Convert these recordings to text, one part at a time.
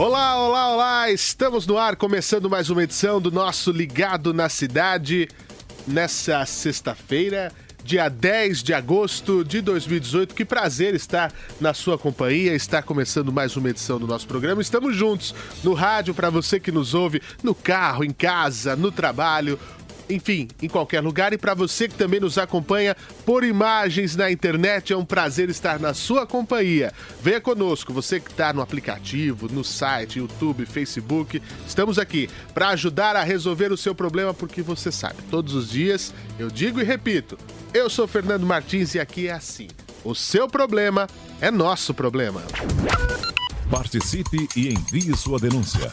Olá, olá, olá! Estamos no ar, começando mais uma edição do nosso Ligado na Cidade nessa sexta-feira, dia 10 de agosto de 2018. Que prazer estar na sua companhia. Está começando mais uma edição do nosso programa. Estamos juntos no rádio para você que nos ouve no carro, em casa, no trabalho enfim, em qualquer lugar. E para você que também nos acompanha por imagens na internet, é um prazer estar na sua companhia. Venha conosco, você que está no aplicativo, no site, YouTube, Facebook. Estamos aqui para ajudar a resolver o seu problema, porque você sabe, todos os dias eu digo e repito: eu sou Fernando Martins e aqui é assim. O seu problema é nosso problema. Participe e envie sua denúncia.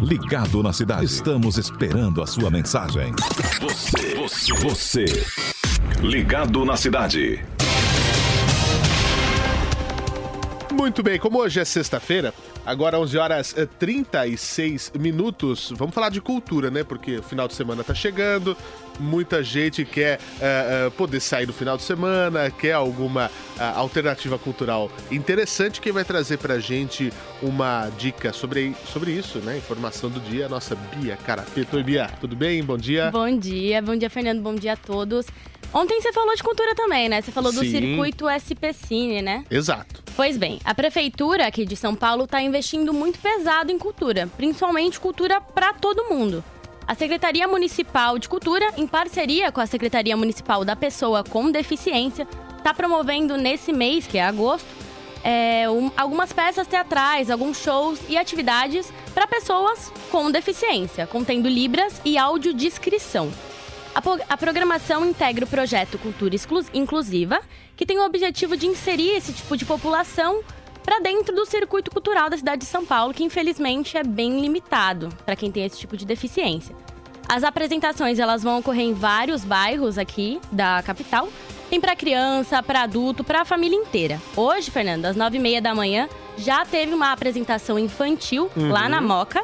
Ligado na cidade. Estamos esperando a sua mensagem. Você, você, você. Ligado na cidade. Muito bem, como hoje é sexta-feira, agora 11 horas e 36 minutos, vamos falar de cultura, né? Porque o final de semana tá chegando, muita gente quer uh, uh, poder sair no final de semana, quer alguma uh, alternativa cultural interessante. Quem vai trazer pra gente uma dica sobre, sobre isso, né? Informação do dia, a nossa Bia Carapeto. Oi, Bia, tudo bem? Bom dia. Bom dia, bom dia, Fernando, bom dia a todos. Ontem você falou de cultura também, né? Você falou do Sim. circuito SP Cine, né? Exato. Pois bem, a prefeitura aqui de São Paulo está investindo muito pesado em cultura, principalmente cultura para todo mundo. A Secretaria Municipal de Cultura, em parceria com a Secretaria Municipal da Pessoa com Deficiência, está promovendo nesse mês, que é agosto, é, um- algumas peças teatrais, alguns shows e atividades para pessoas com deficiência, contendo libras e audiodescrição. A, a programação integra o projeto Cultura Inclusiva, que tem o objetivo de inserir esse tipo de população para dentro do circuito cultural da cidade de São Paulo, que infelizmente é bem limitado para quem tem esse tipo de deficiência. As apresentações elas vão ocorrer em vários bairros aqui da capital. Tem para criança, para adulto, para a família inteira. Hoje, Fernando, às nove e meia da manhã, já teve uma apresentação infantil lá na Moca.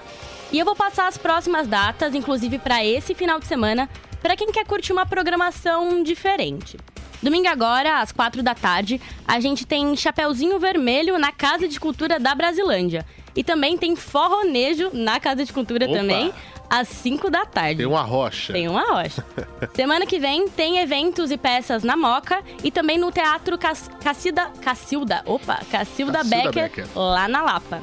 E eu vou passar as próximas datas, inclusive para esse final de semana, para quem quer curtir uma programação diferente. Domingo agora, às quatro da tarde, a gente tem Chapeuzinho Vermelho na Casa de Cultura da Brasilândia. E também tem Forronejo na Casa de Cultura Opa! também, às 5 da tarde. Tem uma rocha. Tem uma rocha. Semana que vem tem eventos e peças na Moca e também no Teatro Cas Cacilda, Cacilda, opa, Cacilda, Cacilda Becker, Becker. lá na Lapa.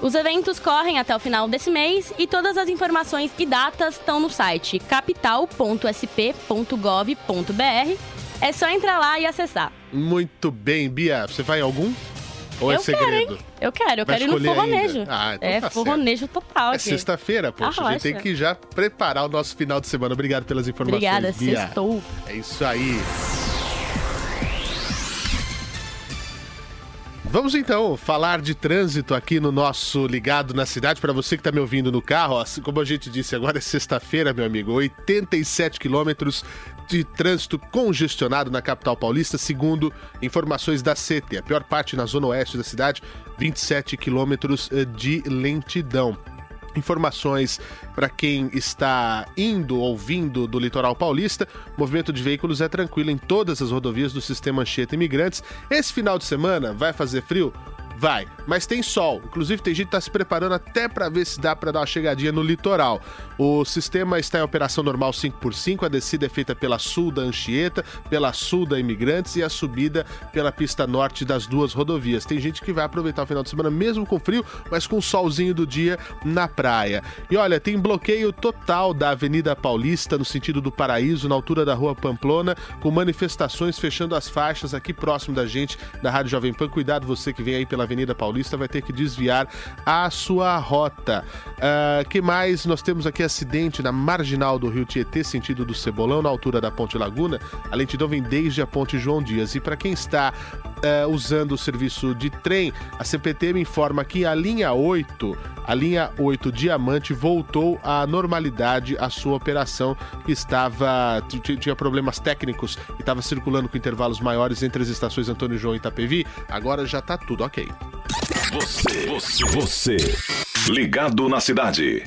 Os eventos correm até o final desse mês e todas as informações e datas estão no site capital.sp.gov.br. É só entrar lá e acessar. Muito bem, Bia. Você vai em algum? Ou é eu quero, segredo? hein? Eu quero, eu Vai quero ir no forronejo. Ah, então é, tá certo. forronejo total É aqui. sexta-feira, poxa. A gente tem que já preparar o nosso final de semana. Obrigado pelas informações, Obrigada, Bia. sextou. É isso aí. Vamos então falar de trânsito aqui no nosso Ligado na Cidade. Para você que está me ouvindo no carro, ó, como a gente disse, agora é sexta-feira, meu amigo. 87 quilômetros de trânsito congestionado na capital paulista, segundo informações da CT. A pior parte na zona oeste da cidade, 27 quilômetros eh, de lentidão. Informações para quem está indo ou vindo do litoral paulista. O movimento de veículos é tranquilo em todas as rodovias do sistema Anchieta Imigrantes. Esse final de semana vai fazer frio? Vai, mas tem sol. Inclusive tem gente que tá se preparando até para ver se dá para dar uma chegadinha no litoral. O sistema está em operação normal 5x5, a descida é feita pela sul da Anchieta, pela sul da Imigrantes e a subida pela pista norte das duas rodovias. Tem gente que vai aproveitar o final de semana mesmo com frio, mas com o solzinho do dia na praia. E olha, tem bloqueio total da Avenida Paulista no sentido do Paraíso, na altura da Rua Pamplona, com manifestações fechando as faixas aqui próximo da gente, da Rádio Jovem Pan. Cuidado você que vem aí pela Avenida Paulista vai ter que desviar a sua rota. Uh, que mais? Nós temos aqui acidente na marginal do Rio Tietê, sentido do Cebolão, na altura da Ponte Laguna. A lentidão vem desde a Ponte João Dias. E para quem está uh, usando o serviço de trem, a CPTM informa que a linha 8, a linha 8 Diamante, voltou à normalidade a sua operação, que estava. tinha problemas técnicos e estava circulando com intervalos maiores entre as estações Antônio João e Itapevi. Agora já está tudo ok. Você, você, você, ligado na cidade.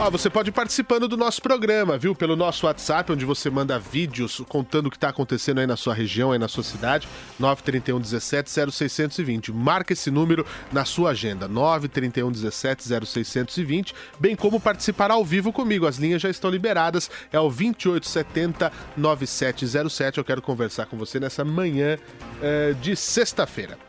Ah, você pode ir participando do nosso programa, viu? Pelo nosso WhatsApp, onde você manda vídeos contando o que está acontecendo aí na sua região, aí na sua cidade. 931 17 0620. Marca esse número na sua agenda. 931 17 0620. Bem como participar ao vivo comigo. As linhas já estão liberadas. É o 2870 9707. Eu quero conversar com você nessa manhã eh, de sexta-feira.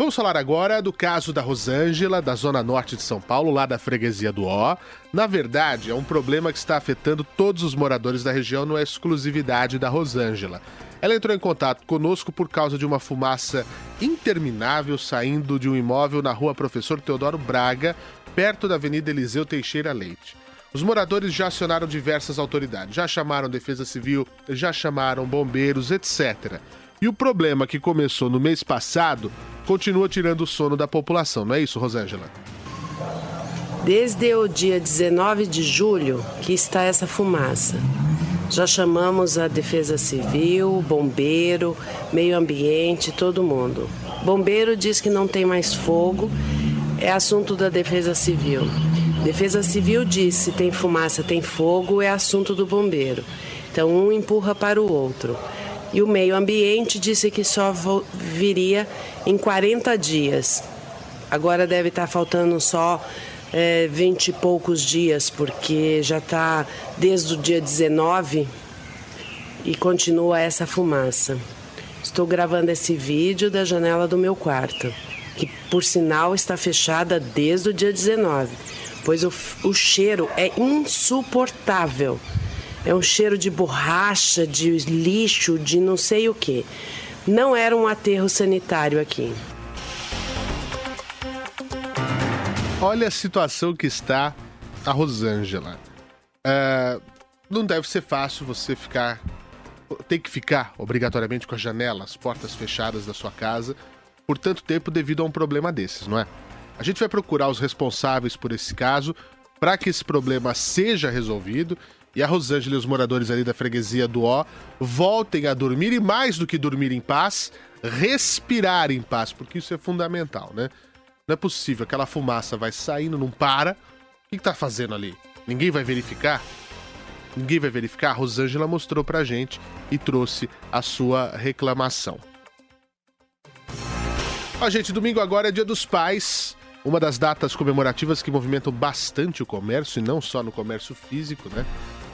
Vamos falar agora do caso da Rosângela, da zona norte de São Paulo, lá da freguesia do Ó. Na verdade, é um problema que está afetando todos os moradores da região, não é exclusividade da Rosângela. Ela entrou em contato conosco por causa de uma fumaça interminável saindo de um imóvel na rua Professor Teodoro Braga, perto da Avenida Eliseu Teixeira Leite. Os moradores já acionaram diversas autoridades, já chamaram Defesa Civil, já chamaram bombeiros, etc. E o problema que começou no mês passado continua tirando o sono da população, não é isso, Rosângela? Desde o dia 19 de julho que está essa fumaça. Já chamamos a Defesa Civil, bombeiro, meio ambiente, todo mundo. Bombeiro diz que não tem mais fogo, é assunto da Defesa Civil. Defesa Civil diz se tem fumaça, tem fogo, é assunto do bombeiro. Então um empurra para o outro. E o meio ambiente disse que só viria em 40 dias. Agora deve estar faltando só é, 20 e poucos dias, porque já está desde o dia 19 e continua essa fumaça. Estou gravando esse vídeo da janela do meu quarto, que por sinal está fechada desde o dia 19, pois o, o cheiro é insuportável. É um cheiro de borracha, de lixo, de não sei o que. Não era um aterro sanitário aqui. Olha a situação que está a Rosângela. É, não deve ser fácil você ficar. Tem que ficar obrigatoriamente com as janelas, portas fechadas da sua casa por tanto tempo devido a um problema desses, não é? A gente vai procurar os responsáveis por esse caso para que esse problema seja resolvido e a Rosângela e os moradores ali da freguesia do Ó voltem a dormir e mais do que dormir em paz, respirar em paz, porque isso é fundamental, né? Não é possível, aquela fumaça vai saindo, não para. O que, está fazendo ali? Ninguém vai verificar? Ninguém vai verificar? A Rosângela mostrou pra gente e trouxe a sua reclamação. Ó, gente, domingo agora é dia dos pais. Uma das datas comemorativas que movimentam bastante o comércio, e não só no comércio físico, né?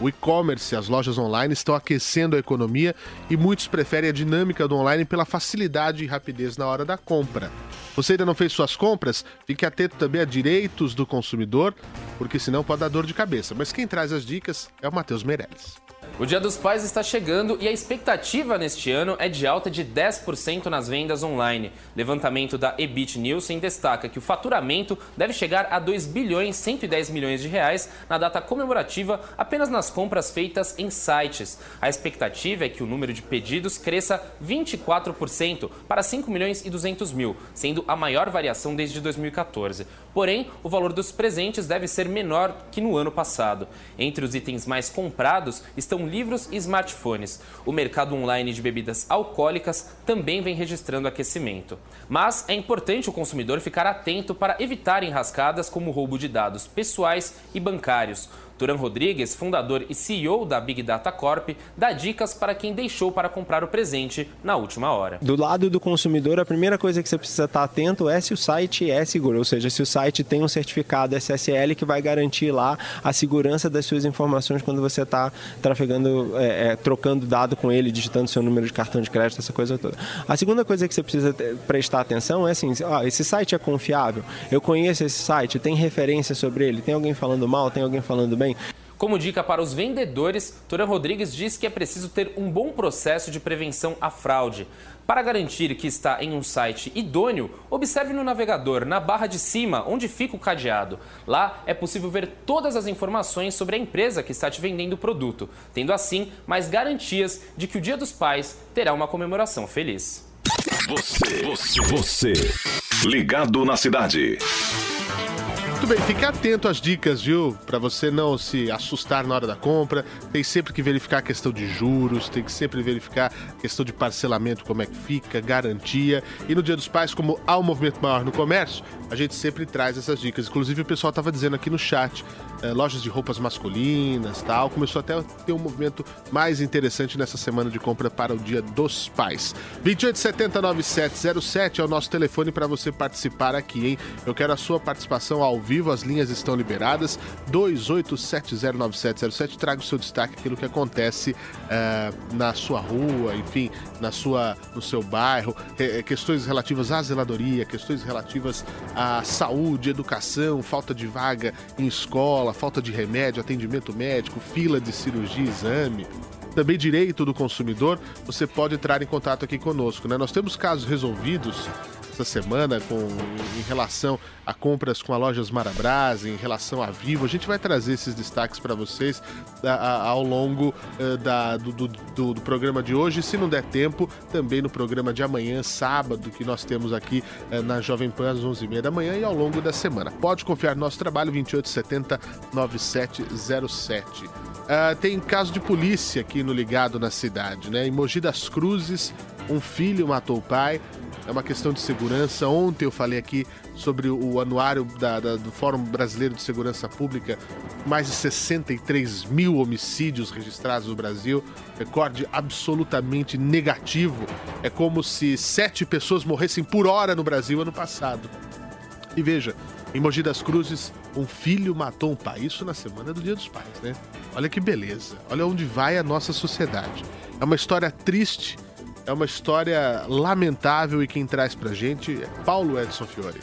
O e-commerce e as lojas online estão aquecendo a economia e muitos preferem a dinâmica do online pela facilidade e rapidez na hora da compra. Você ainda não fez suas compras? Fique atento também a direitos do consumidor, porque senão pode dar dor de cabeça. Mas quem traz as dicas é o Matheus Meirelles. O Dia dos Pais está chegando e a expectativa neste ano é de alta de 10% nas vendas online. Levantamento da Ebit Nielsen destaca que o faturamento deve chegar a 2 bilhões 110 milhões de reais na data comemorativa apenas nas compras feitas em sites. A expectativa é que o número de pedidos cresça 24% para 5 milhões e 200 mil, sendo a maior variação desde 2014. Porém, o valor dos presentes deve ser menor que no ano passado. Entre os itens mais comprados estão livros e smartphones. O mercado online de bebidas alcoólicas também vem registrando aquecimento. Mas é importante o consumidor ficar atento para evitar enrascadas como roubo de dados pessoais e bancários. Turan Rodrigues, fundador e CEO da Big Data Corp, dá dicas para quem deixou para comprar o presente na última hora. Do lado do consumidor, a primeira coisa que você precisa estar atento é se o site é seguro, ou seja, se o site tem um certificado SSL que vai garantir lá a segurança das suas informações quando você está trafegando, é, é, trocando dado com ele, digitando seu número de cartão de crédito, essa coisa toda. A segunda coisa que você precisa prestar atenção é assim, ah, esse site é confiável, eu conheço esse site, tem referência sobre ele, tem alguém falando mal, tem alguém falando bem. Como dica para os vendedores, Turan Rodrigues diz que é preciso ter um bom processo de prevenção à fraude. Para garantir que está em um site idôneo, observe no navegador, na barra de cima, onde fica o cadeado. Lá é possível ver todas as informações sobre a empresa que está te vendendo o produto, tendo assim mais garantias de que o Dia dos Pais terá uma comemoração feliz. Você, você, você, ligado na cidade. Muito bem, fique atento às dicas, viu? Para você não se assustar na hora da compra. Tem sempre que verificar a questão de juros, tem que sempre verificar a questão de parcelamento, como é que fica, garantia. E no Dia dos Pais, como há um movimento maior no comércio, a gente sempre traz essas dicas. Inclusive, o pessoal estava dizendo aqui no chat, é, lojas de roupas masculinas tal. Começou até a ter um movimento mais interessante nessa semana de compra para o Dia dos Pais. 28709707 é o nosso telefone para você participar aqui, hein? Eu quero a sua participação ao vivo as linhas estão liberadas. 28709707. Traga o seu destaque, aquilo que acontece uh, na sua rua, enfim, na sua, no seu bairro, é, questões relativas à zeladoria, questões relativas à saúde, educação, falta de vaga em escola, falta de remédio, atendimento médico, fila de cirurgia, exame também direito do consumidor, você pode entrar em contato aqui conosco. Né? Nós temos casos resolvidos essa semana com, em relação a compras com a lojas Marabras, em relação a Vivo. A gente vai trazer esses destaques para vocês a, a, ao longo uh, da, do, do, do, do, programa de hoje. Se não der tempo, também no programa de amanhã, sábado, que nós temos aqui uh, na Jovem Pan às 11h30 da manhã e ao longo da semana. Pode confiar no nosso trabalho, 2870 9707. Uh, tem caso de polícia aqui no Ligado na cidade, né? Em Mogi das Cruzes, um filho matou o pai é uma questão de segurança. Ontem eu falei aqui sobre o anuário da, da, do Fórum Brasileiro de Segurança Pública, mais de 63 mil homicídios registrados no Brasil, recorde absolutamente negativo. É como se sete pessoas morressem por hora no Brasil ano passado. E veja, em Mogi das Cruzes, um filho matou um pai. Isso na semana do Dia dos Pais, né? Olha que beleza. Olha onde vai a nossa sociedade. É uma história triste é uma história lamentável e quem traz pra gente é Paulo Edson Fiore.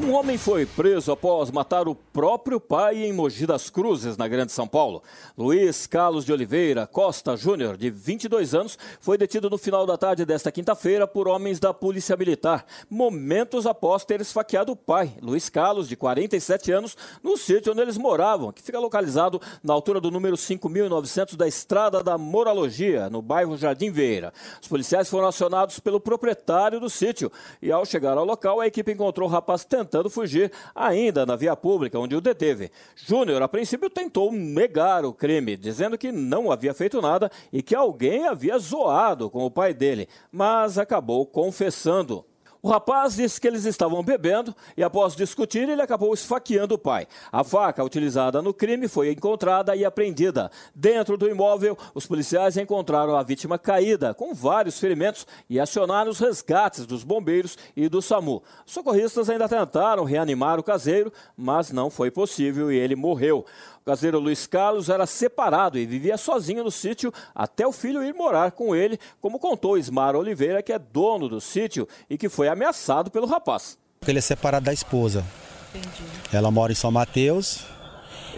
Um homem foi preso após matar o próprio pai em Mogi das Cruzes, na Grande São Paulo. Luiz Carlos de Oliveira Costa Júnior, de 22 anos, foi detido no final da tarde desta quinta-feira por homens da Polícia Militar, momentos após ter esfaqueado o pai, Luiz Carlos, de 47 anos, no sítio onde eles moravam, que fica localizado na altura do número 5.900 da Estrada da Moralogia, no bairro Jardim Vieira. Os policiais foram acionados pelo proprietário do sítio e, ao chegar ao local, a equipe encontrou o rapaz tentando tentando fugir ainda na via pública, onde o deteve. Júnior, a princípio, tentou negar o crime, dizendo que não havia feito nada e que alguém havia zoado com o pai dele, mas acabou confessando. O rapaz disse que eles estavam bebendo e, após discutir, ele acabou esfaqueando o pai. A faca utilizada no crime foi encontrada e apreendida. Dentro do imóvel, os policiais encontraram a vítima caída, com vários ferimentos, e acionaram os resgates dos bombeiros e do SAMU. Socorristas ainda tentaram reanimar o caseiro, mas não foi possível e ele morreu caseiro Luiz Carlos era separado e vivia sozinho no sítio até o filho ir morar com ele, como contou Ismar Oliveira, que é dono do sítio e que foi ameaçado pelo rapaz. Ele é separado da esposa. Entendi. Ela mora em São Mateus,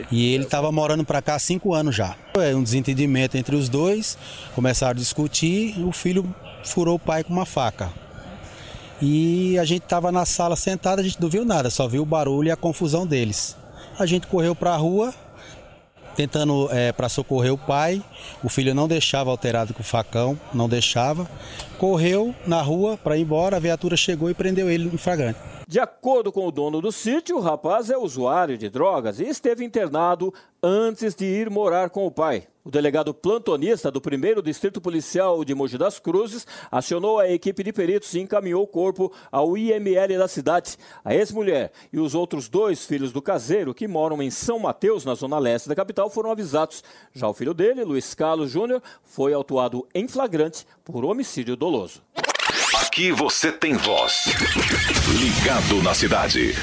e ele estava morando para cá há cinco anos já. É um desentendimento entre os dois, começaram a discutir, o filho furou o pai com uma faca. E a gente estava na sala sentada, a gente não viu nada, só viu o barulho e a confusão deles. A gente correu para a rua, tentando é, para socorrer o pai. O filho não deixava alterado com o facão, não deixava. Correu na rua para ir embora, a viatura chegou e prendeu ele em flagrante. De acordo com o dono do sítio, o rapaz é usuário de drogas e esteve internado antes de ir morar com o pai. O delegado plantonista do primeiro Distrito Policial de Mogi das Cruzes acionou a equipe de peritos e encaminhou o corpo ao IML da cidade. A ex-mulher e os outros dois filhos do caseiro, que moram em São Mateus, na zona leste da capital, foram avisados. Já o filho dele, Luiz Carlos Júnior, foi autuado em flagrante por homicídio doloso. Aqui você tem voz. Ligado na cidade.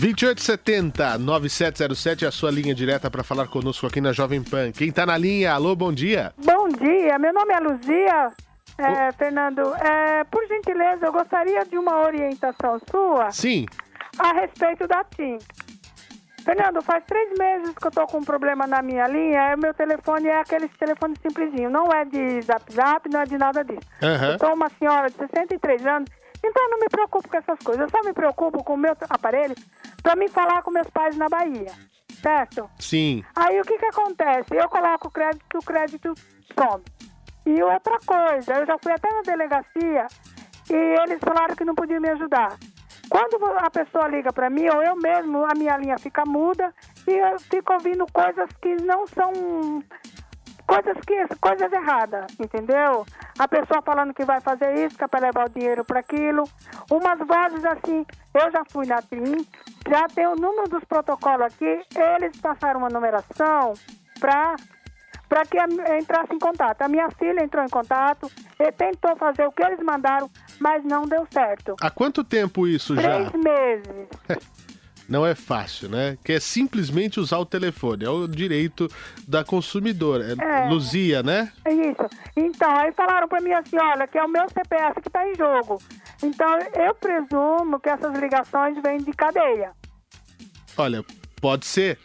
2870 9707 é a sua linha direta para falar conosco aqui na Jovem Pan. Quem tá na linha? Alô, bom dia. Bom dia, meu nome é Luzia. É, Fernando, é, por gentileza, eu gostaria de uma orientação sua Sim. a respeito da TIM. Fernando, faz três meses que eu tô com um problema na minha linha. O meu telefone é aquele telefone simplesinho. Não é de zap zap, não é de nada disso. Aham. Eu sou uma senhora de 63 anos, então eu não me preocupo com essas coisas. Eu só me preocupo com o meu aparelho para me falar com meus pais na Bahia. Certo? Sim. Aí o que que acontece? Eu coloco o crédito, o crédito some. E outra coisa, eu já fui até na delegacia e eles falaram que não podiam me ajudar. Quando a pessoa liga para mim, ou eu mesmo, a minha linha fica muda e eu fico ouvindo coisas que não são coisas que coisas erradas, entendeu? A pessoa falando que vai fazer isso, que é para levar o dinheiro para aquilo. Umas vozes assim, eu já fui na TRIM, já tem o número dos protocolos aqui, eles passaram uma numeração para para que entrasse em contato. A minha filha entrou em contato, e tentou fazer o que eles mandaram, mas não deu certo. Há quanto tempo isso já? Três meses. Não é fácil, né? Que é simplesmente usar o telefone. É o direito da consumidora. É, É. Luzia, né? É Isso. Então, aí falaram pra mim assim, olha, que é o meu CPF que tá em jogo. Então, eu presumo que essas ligações vêm de cadeia. Olha, pode ser.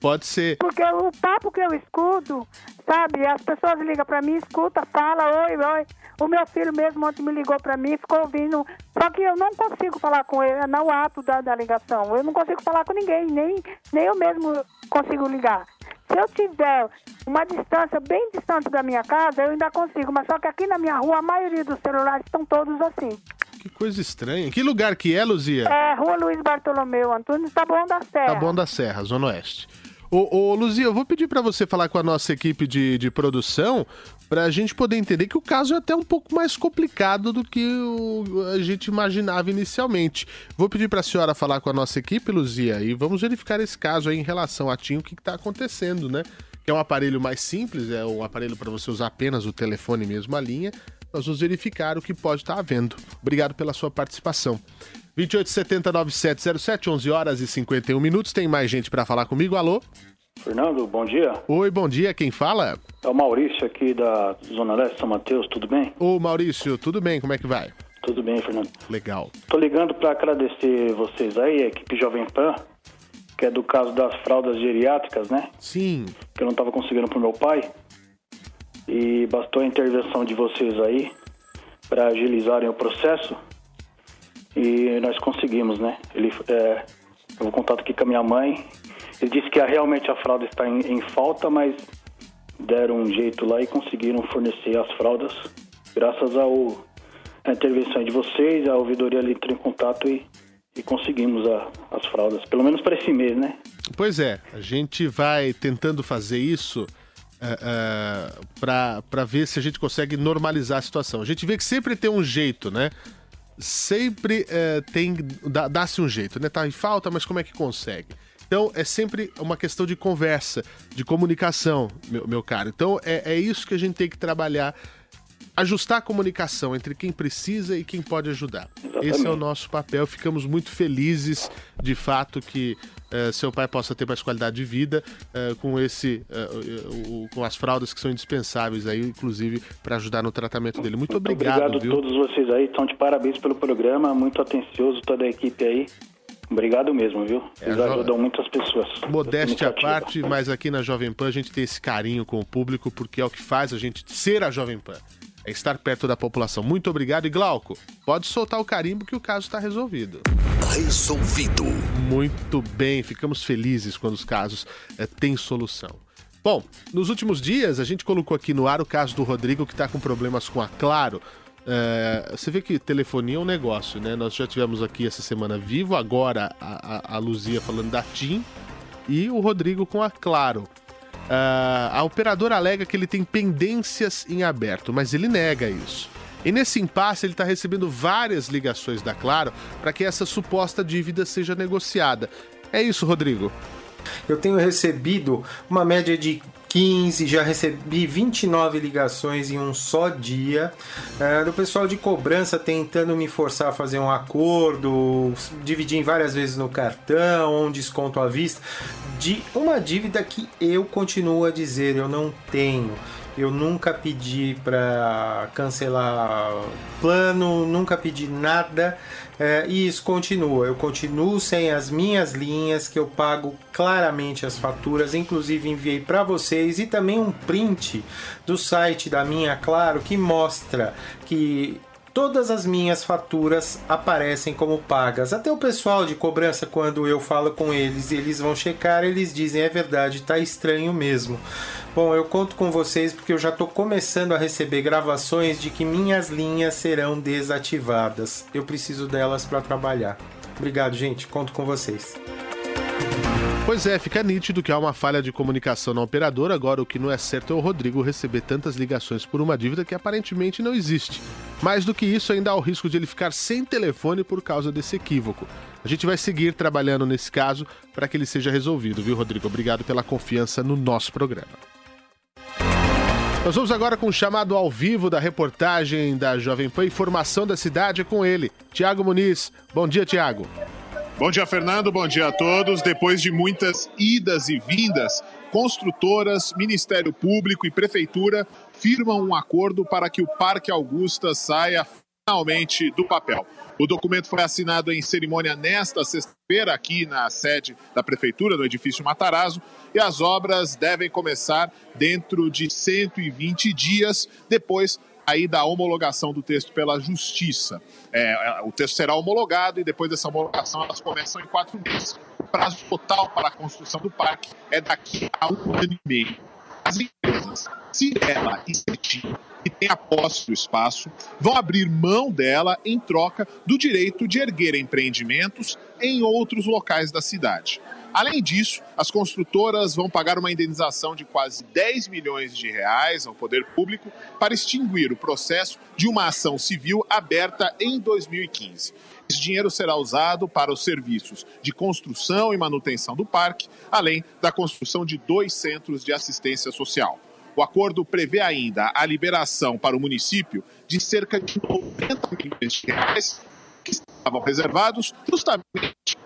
Pode ser. Porque o papo que eu escuto, sabe, as pessoas ligam pra mim, escuta, fala, oi, oi. O meu filho mesmo ontem me ligou pra mim, ficou ouvindo. Só que eu não consigo falar com ele, é no ato da, da ligação. Eu não consigo falar com ninguém, nem, nem eu mesmo consigo ligar. Se eu tiver uma distância bem distante da minha casa, eu ainda consigo. Mas só que aqui na minha rua, a maioria dos celulares estão todos assim. Que coisa estranha. Que lugar que é, Luzia? É, Rua Luiz Bartolomeu, Antônio Taboão da Serra. Tá bom da Serra, Zona Oeste. Ô, ô Luzia, eu vou pedir pra você falar com a nossa equipe de, de produção pra gente poder entender que o caso é até um pouco mais complicado do que o- a gente imaginava inicialmente. Vou pedir pra senhora falar com a nossa equipe, Luzia, e vamos verificar esse caso aí em relação a TIM, o que, que tá acontecendo, né? Que é um aparelho mais simples, é um aparelho para você usar apenas o telefone mesmo, a linha. Nós vamos verificar o que pode estar havendo. Obrigado pela sua participação. 28709707, 11 horas e 51 minutos. Tem mais gente para falar comigo? Alô? Fernando, bom dia. Oi, bom dia. Quem fala? É o Maurício aqui da Zona Leste, São Mateus, tudo bem? Ô, Maurício, tudo bem? Como é que vai? Tudo bem, Fernando. Legal. Tô ligando para agradecer vocês aí, a equipe Jovem Pan, que é do caso das fraldas geriátricas, né? Sim. Que eu não tava conseguindo pro meu pai. E bastou a intervenção de vocês aí para agilizarem o processo. E nós conseguimos, né? Ele, é, eu vou contato aqui com a minha mãe. Ele disse que realmente a fralda está em, em falta, mas deram um jeito lá e conseguiram fornecer as fraldas. Graças ao, à intervenção de vocês, a ouvidoria ali entrou em contato e, e conseguimos a- as fraldas. Pelo menos para esse mês, né? Pois é, a gente vai tentando fazer isso para ver se a gente consegue normalizar a situação. A gente vê que sempre tem um jeito, né? Sempre eh, tem. dá- dá-se um jeito, né? Tá em falta, mas como é que consegue? Então é sempre uma questão de conversa, de comunicação, meu, meu caro. Então é, é isso que a gente tem que trabalhar. Ajustar a comunicação entre quem precisa e quem pode ajudar. Esse é o nosso papel. Ficamos muito felizes, de fato, que eh, seu pai possa ter mais qualidade de vida eh, com esse, o- o- com as fraldas que são indispensáveis aí, inclusive para ajudar no tratamento dele. Muito obrigado, Obrigado a todos vocês aí, estão de parabéns pelo programa, muito atencioso toda a equipe aí. Obrigado mesmo, viu? Vocês jo- ajudam muitas pessoas. Modéstia à parte, mas aqui na Jovem Pan a gente tem esse carinho com o público, porque é o que faz a gente ser a Jovem Pan. É estar perto da população. Muito obrigado. E Glauco, pode soltar o carimbo que o caso está resolvido. Resolvido. Muito bem, ficamos felizes quando os casos eh, têm solução. Bom, nos últimos dias a gente colocou aqui no ar o caso do Rodrigo que está com problemas com a Claro. É, você vê que telefonia é um negócio, né? Nós já tivemos aqui essa semana Vivo, agora a, a, a Luzia falando da TIM e o Rodrigo com a Claro. Uh, a operadora alega que ele tem pendências em aberto, mas ele nega isso. E nesse impasse, ele está recebendo várias ligações da Claro para que essa suposta dívida seja negociada. É isso, Rodrigo? Eu tenho recebido uma média de 15, já recebi 29 ligações em um só dia, é, do pessoal de cobrança tentando me forçar a fazer um acordo, dividir várias vezes no cartão, um desconto à vista, de uma dívida que eu continuo a dizer, eu não tenho. Eu nunca pedi para cancelar plano, nunca pedi nada. É, e isso continua. Eu continuo sem as minhas linhas, que eu pago claramente as faturas. Inclusive enviei para vocês e também um print do site da minha Claro que mostra que todas as minhas faturas aparecem como pagas. Até o pessoal de cobrança, quando eu falo com eles, eles vão checar, eles dizem é verdade, tá estranho mesmo. Bom, eu conto com vocês porque eu já estou começando a receber gravações de que minhas linhas serão desativadas. Eu preciso delas para trabalhar. Obrigado, gente. Conto com vocês. Pois é, fica nítido que há uma falha de comunicação na operadora. Agora, o que não é certo é o Rodrigo receber tantas ligações por uma dívida que aparentemente não existe. Mais do que isso, ainda há o risco de ele ficar sem telefone por causa desse equívoco. A gente vai seguir trabalhando nesse caso para que ele seja resolvido, viu, Rodrigo? Obrigado pela confiança no nosso programa. Nós vamos agora com o chamado ao vivo da reportagem da Jovem Pan Informação da Cidade com ele, Tiago Muniz. Bom dia, Tiago. Bom dia, Fernando. Bom dia a todos. Depois de muitas idas e vindas, construtoras, Ministério Público e Prefeitura firmam um acordo para que o Parque Augusta saia finalmente do papel. O documento foi assinado em cerimônia nesta sexta-feira aqui na sede da Prefeitura, no edifício Matarazzo, e as obras devem começar dentro de 120 dias, depois aí da homologação do texto pela Justiça. É, é, o texto será homologado e depois dessa homologação elas começam em quatro meses. O prazo total para a construção do parque é daqui a um ano e meio. As empresas Cirela e Cetim que têm a posse do espaço, vão abrir mão dela em troca do direito de erguer empreendimentos em outros locais da cidade. Além disso, as construtoras vão pagar uma indenização de quase 10 milhões de reais ao poder público para extinguir o processo de uma ação civil aberta em 2015. Esse dinheiro será usado para os serviços de construção e manutenção do parque, além da construção de dois centros de assistência social. O acordo prevê ainda a liberação para o município de cerca de 90 milhões de reais que estavam reservados justamente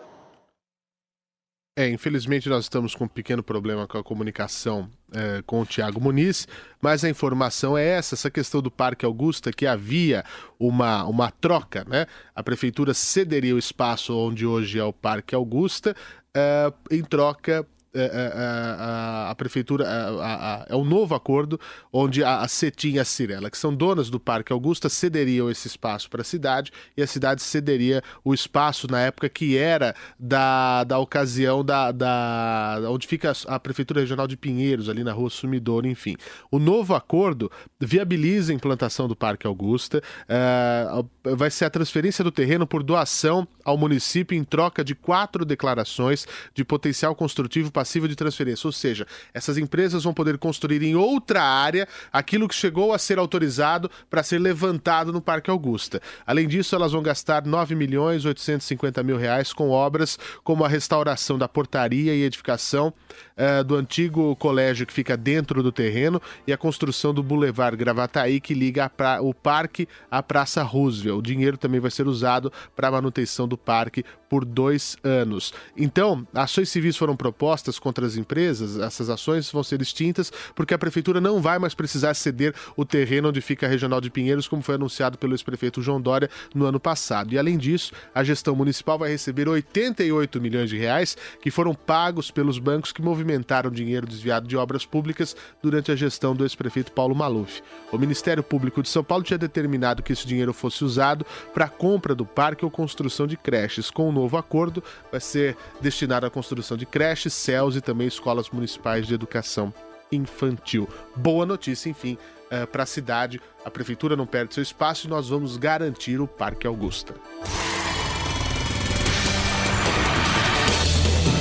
é, infelizmente nós estamos com um pequeno problema com a comunicação é, com o Tiago Muniz, mas a informação é essa, essa questão do Parque Augusta, que havia uma, uma troca, né? A prefeitura cederia o espaço onde hoje é o Parque Augusta, é, em troca é, é, é, a, a, prefeitura a, é um novo acordo onde a, a Cetim e a Cirela, que são donas do Parque Augusta, cederiam esse espaço para a cidade e a cidade cederia o espaço na época que era da, da ocasião da, da onde fica a, prefeitura regional de Pinheiros ali na Rua Sumidouro, enfim. O novo acordo viabiliza a implantação do Parque Augusta, vai ser a transferência do terreno por doação ao município em troca de quatro declarações de potencial construtivo para passiva de transferência, ou seja, essas empresas vão poder construir em outra área aquilo que chegou a ser autorizado para ser levantado no Parque Augusta. Além disso, elas vão gastar 9 milhões 850 mil reais com obras como a restauração da portaria e edificação uh, do antigo colégio que fica dentro do terreno e a construção do Boulevard Gravataí que liga pra... o parque à Praça Roosevelt. O dinheiro também vai ser usado para a manutenção do parque por dois anos. Então, ações civis foram propostas contra as empresas, essas ações vão ser extintas porque a prefeitura não vai mais precisar ceder o terreno onde fica a Regional de Pinheiros, como foi anunciado pelo ex-prefeito João Dória no ano passado. E além disso, a gestão municipal vai receber 88 milhões de reais que foram pagos pelos bancos que movimentaram dinheiro desviado de obras públicas durante a gestão do ex-prefeito Paulo Maluf. O Ministério Público de São Paulo tinha determinado que esse dinheiro fosse usado para a compra do parque ou construção de creches. Com o novo acordo, vai ser destinado à construção de creches, céus e também escolas municipais de educação infantil. Boa notícia, enfim, uh, para a cidade. A prefeitura não perde seu espaço e nós vamos garantir o Parque Augusta.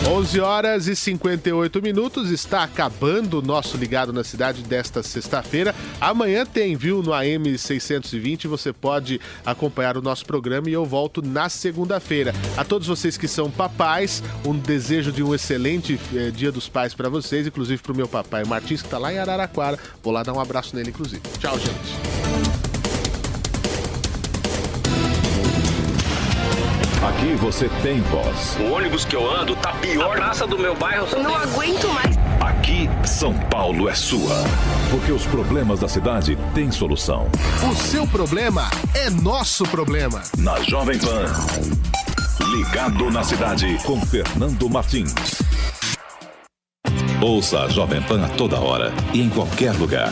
11 horas e 58 minutos, está acabando o nosso Ligado na Cidade desta sexta-feira. Amanhã tem, viu, no AM 620, você pode acompanhar o nosso programa e eu volto na segunda-feira. A todos vocês que são papais, um desejo de um excelente eh, Dia dos Pais para vocês, inclusive para o meu papai Martins, que está lá em Araraquara. Vou lá dar um abraço nele, inclusive. Tchau, gente. Aqui você tem voz. O ônibus que eu ando tá pior. A praça do meu bairro. Eu não aguento mais. Aqui, São Paulo é sua. Porque os problemas da cidade têm solução. O seu problema é nosso problema. Na Jovem Pan. Ligado na cidade com Fernando Martins. Ouça a Jovem Pan a toda hora e em qualquer lugar.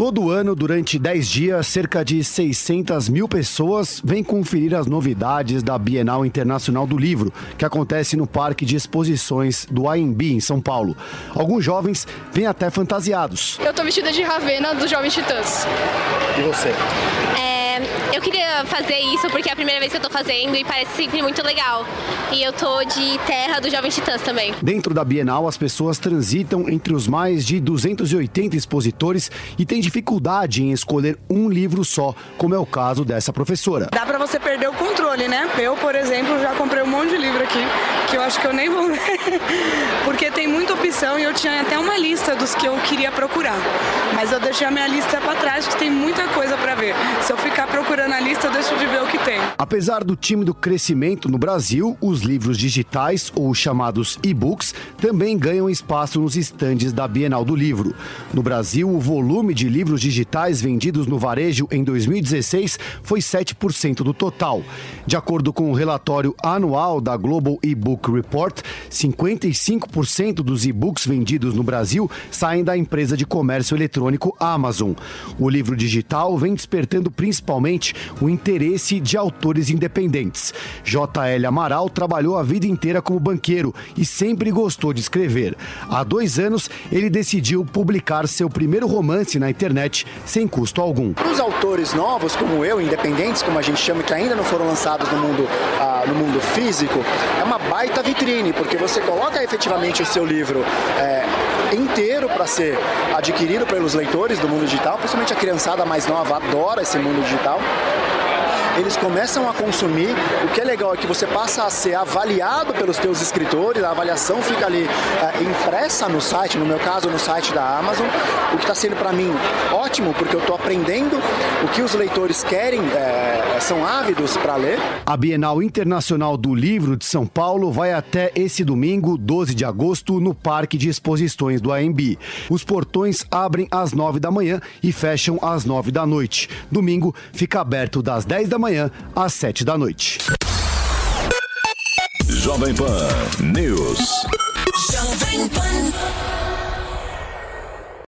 Todo ano, durante 10 dias, cerca de 600 mil pessoas vêm conferir as novidades da Bienal Internacional do Livro, que acontece no Parque de Exposições do AMB, em São Paulo. Alguns jovens vêm até fantasiados. Eu tô vestida de Ravena dos Jovens Titãs. E você? É eu queria fazer isso porque é a primeira vez que eu tô fazendo e parece sempre muito legal. E eu tô de terra dos Jovens Titãs também. Dentro da Bienal, as pessoas transitam entre os mais de 280 expositores e têm dificuldade em escolher um livro só, como é o caso dessa professora. Dá para você perder o controle, né? Eu, por exemplo, já comprei um monte de livro aqui que eu acho que eu nem vou ler, porque tem muita opção e eu tinha até uma lista dos que eu queria procurar. Mas eu deixei a minha lista para trás, porque tem muita coisa para ver. Se eu ficar procurando a lista, deixo de ver o que tem. Apesar do tímido crescimento no Brasil, os livros digitais, ou chamados e-books, também ganham espaço nos estandes da Bienal do Livro. No Brasil, o volume de livros digitais vendidos no varejo em 2016 foi 7% do total. De acordo com o relatório anual da Global e-book Report, 55% dos e-books vendidos no Brasil saem da empresa de comércio eletrônico Amazon. O livro digital vem despertando principalmente o interesse de autores independentes. J.L. Amaral trabalhou a vida inteira como banqueiro e sempre gostou de escrever. Há dois anos, ele decidiu publicar seu primeiro romance na internet sem custo algum. Os autores novos, como eu, independentes, como a gente chama, que ainda não foram lançados no mundo, ah, mundo físico, é uma baita vitrine, porque você coloca efetivamente o seu livro. É, inteiro para ser adquirido pelos leitores do mundo digital, principalmente a criançada mais nova adora esse mundo digital eles começam a consumir. O que é legal é que você passa a ser avaliado pelos teus escritores, a avaliação fica ali é, impressa no site, no meu caso no site da Amazon, o que está sendo para mim ótimo, porque eu estou aprendendo o que os leitores querem, é, são ávidos para ler. A Bienal Internacional do Livro de São Paulo vai até esse domingo, 12 de agosto, no Parque de Exposições do AMB. Os portões abrem às 9 da manhã e fecham às 9 da noite. Domingo fica aberto das 10 da manhã às 7 da noite. Jovem Pan News. Jovem Pan.